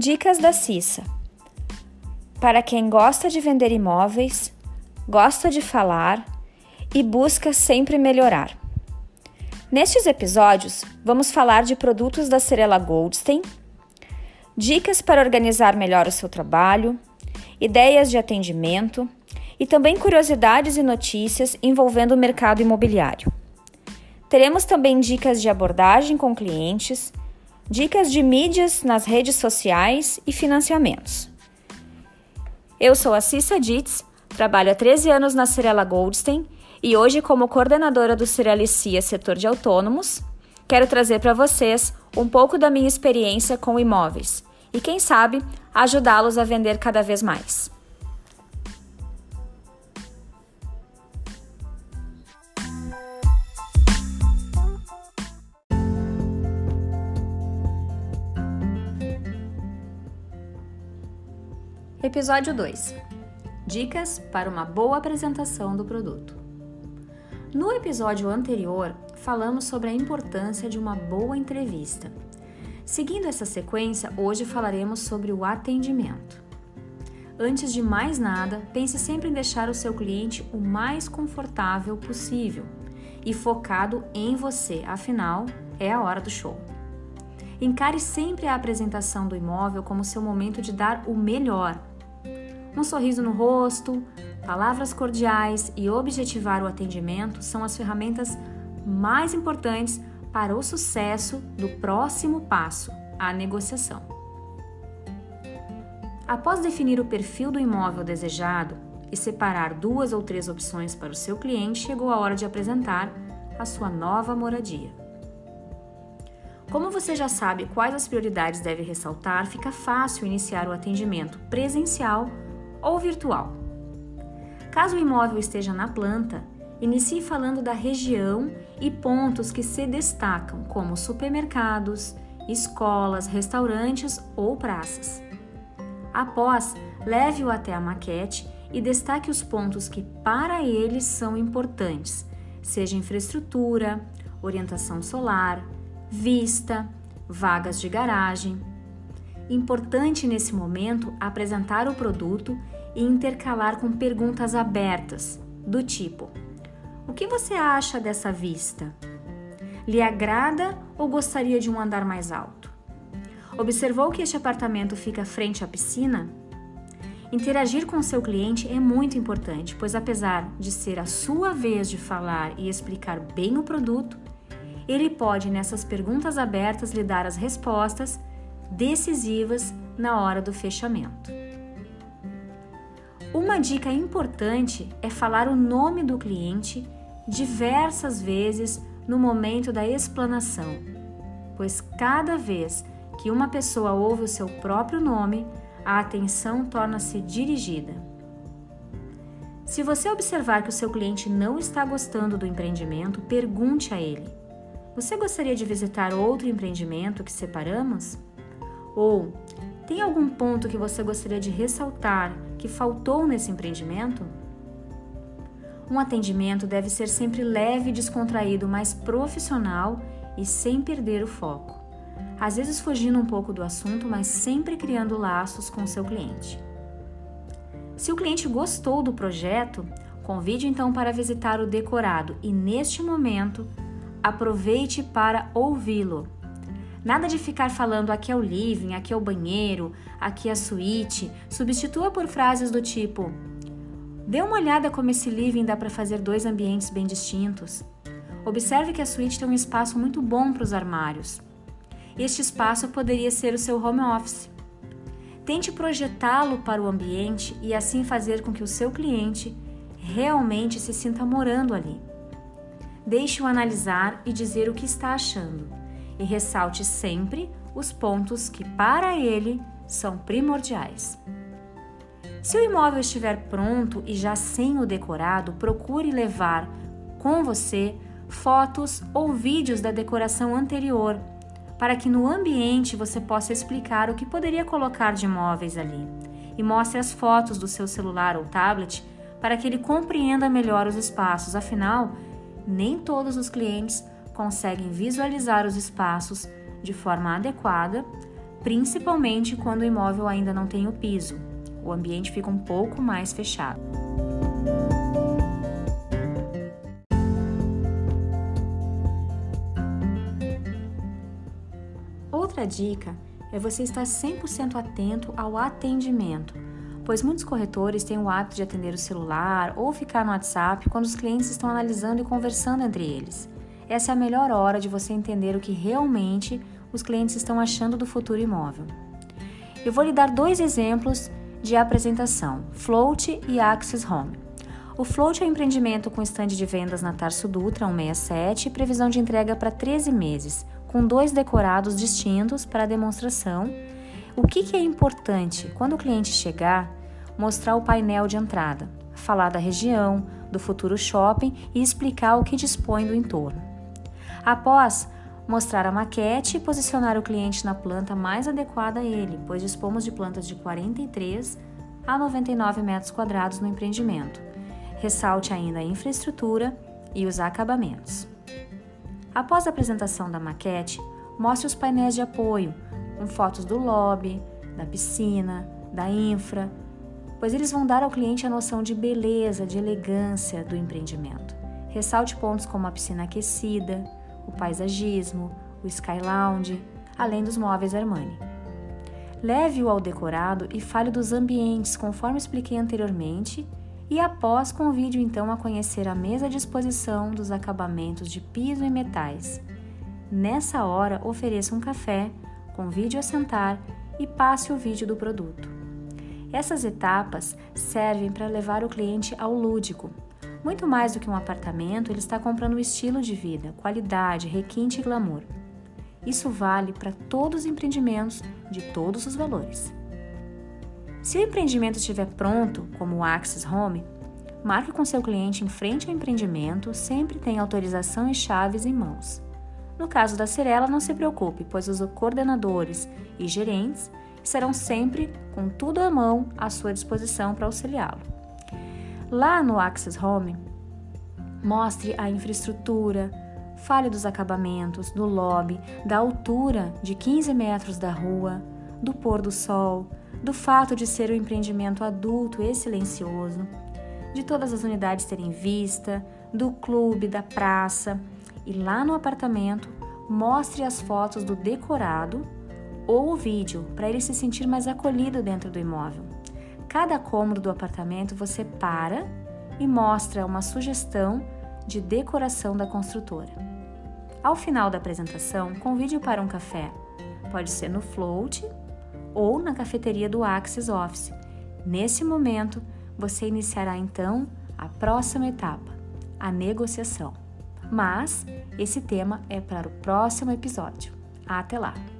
Dicas da Cissa. Para quem gosta de vender imóveis, gosta de falar e busca sempre melhorar. Nestes episódios, vamos falar de produtos da Cerela Goldstein, dicas para organizar melhor o seu trabalho, ideias de atendimento e também curiosidades e notícias envolvendo o mercado imobiliário. Teremos também dicas de abordagem com clientes dicas de mídias nas redes sociais e financiamentos. Eu sou a Cissa Ditz, trabalho há 13 anos na Cirela Goldstein e hoje, como coordenadora do Cirelicia Setor de Autônomos, quero trazer para vocês um pouco da minha experiência com imóveis e, quem sabe, ajudá-los a vender cada vez mais. Episódio 2 Dicas para uma boa apresentação do produto. No episódio anterior, falamos sobre a importância de uma boa entrevista. Seguindo essa sequência, hoje falaremos sobre o atendimento. Antes de mais nada, pense sempre em deixar o seu cliente o mais confortável possível e focado em você, afinal, é a hora do show. Encare sempre a apresentação do imóvel como seu momento de dar o melhor um sorriso no rosto, palavras cordiais e objetivar o atendimento são as ferramentas mais importantes para o sucesso do próximo passo, a negociação. Após definir o perfil do imóvel desejado e separar duas ou três opções para o seu cliente, chegou a hora de apresentar a sua nova moradia. Como você já sabe quais as prioridades deve ressaltar, fica fácil iniciar o atendimento presencial ou virtual. Caso o imóvel esteja na planta, inicie falando da região e pontos que se destacam, como supermercados, escolas, restaurantes ou praças. Após, leve-o até a maquete e destaque os pontos que para eles são importantes, seja infraestrutura, orientação solar, vista, vagas de garagem, Importante nesse momento apresentar o produto e intercalar com perguntas abertas, do tipo: O que você acha dessa vista? Lhe agrada ou gostaria de um andar mais alto? Observou que este apartamento fica frente à piscina? Interagir com seu cliente é muito importante, pois apesar de ser a sua vez de falar e explicar bem o produto, ele pode nessas perguntas abertas lhe dar as respostas decisivas na hora do fechamento. Uma dica importante é falar o nome do cliente diversas vezes no momento da explanação, pois cada vez que uma pessoa ouve o seu próprio nome, a atenção torna-se dirigida. Se você observar que o seu cliente não está gostando do empreendimento, pergunte a ele: Você gostaria de visitar outro empreendimento que separamos? Ou tem algum ponto que você gostaria de ressaltar que faltou nesse empreendimento? Um atendimento deve ser sempre leve e descontraído, mas profissional e sem perder o foco. Às vezes fugindo um pouco do assunto, mas sempre criando laços com seu cliente. Se o cliente gostou do projeto, convide então para visitar o decorado e neste momento aproveite para ouvi-lo Nada de ficar falando aqui é o living, aqui é o banheiro, aqui é a suíte. Substitua por frases do tipo: Dê uma olhada como esse living dá para fazer dois ambientes bem distintos. Observe que a suíte tem um espaço muito bom para os armários. Este espaço poderia ser o seu home office. Tente projetá-lo para o ambiente e assim fazer com que o seu cliente realmente se sinta morando ali. Deixe-o analisar e dizer o que está achando e ressalte sempre os pontos que para ele são primordiais. Se o imóvel estiver pronto e já sem o decorado, procure levar com você fotos ou vídeos da decoração anterior, para que no ambiente você possa explicar o que poderia colocar de móveis ali. E mostre as fotos do seu celular ou tablet para que ele compreenda melhor os espaços, afinal, nem todos os clientes conseguem visualizar os espaços de forma adequada, principalmente quando o imóvel ainda não tem o piso. O ambiente fica um pouco mais fechado. Outra dica é você estar 100% atento ao atendimento, pois muitos corretores têm o hábito de atender o celular ou ficar no WhatsApp quando os clientes estão analisando e conversando entre eles. Essa é a melhor hora de você entender o que realmente os clientes estão achando do futuro imóvel. Eu vou lhe dar dois exemplos de apresentação: Float e Access Home. O Float é um empreendimento com estande de vendas na Tarso Dutra 167 e previsão de entrega para 13 meses, com dois decorados distintos para demonstração. O que, que é importante quando o cliente chegar? Mostrar o painel de entrada, falar da região, do futuro shopping e explicar o que dispõe do entorno. Após mostrar a maquete e posicionar o cliente na planta mais adequada a ele, pois dispomos de plantas de 43 a 99 metros quadrados no empreendimento. Ressalte ainda a infraestrutura e os acabamentos. Após a apresentação da maquete, mostre os painéis de apoio, com fotos do lobby, da piscina, da infra, pois eles vão dar ao cliente a noção de beleza, de elegância do empreendimento. Ressalte pontos como a piscina aquecida, o paisagismo, o Sky Lounge, além dos móveis Armani. Leve-o ao decorado e fale dos ambientes, conforme expliquei anteriormente, e após convide-o então a conhecer a mesa de exposição dos acabamentos de piso e metais. Nessa hora, ofereça um café, convide-o a sentar e passe o vídeo do produto. Essas etapas servem para levar o cliente ao lúdico. Muito mais do que um apartamento, ele está comprando um estilo de vida, qualidade, requinte e glamour. Isso vale para todos os empreendimentos de todos os valores. Se o empreendimento estiver pronto, como o Axis Home, marque com seu cliente em frente ao empreendimento, sempre tem autorização e chaves em mãos. No caso da Cirela, não se preocupe, pois os coordenadores e gerentes serão sempre com tudo à mão à sua disposição para auxiliá-lo. Lá no Axis Home, mostre a infraestrutura, fale dos acabamentos, do lobby, da altura de 15 metros da rua, do pôr do sol, do fato de ser um empreendimento adulto e silencioso, de todas as unidades terem vista, do clube, da praça e lá no apartamento mostre as fotos do decorado ou o vídeo para ele se sentir mais acolhido dentro do imóvel. Cada cômodo do apartamento você para e mostra uma sugestão de decoração da construtora. Ao final da apresentação, convide-o para um café. Pode ser no float ou na cafeteria do Axis Office. Nesse momento, você iniciará então a próxima etapa, a negociação. Mas esse tema é para o próximo episódio. Até lá!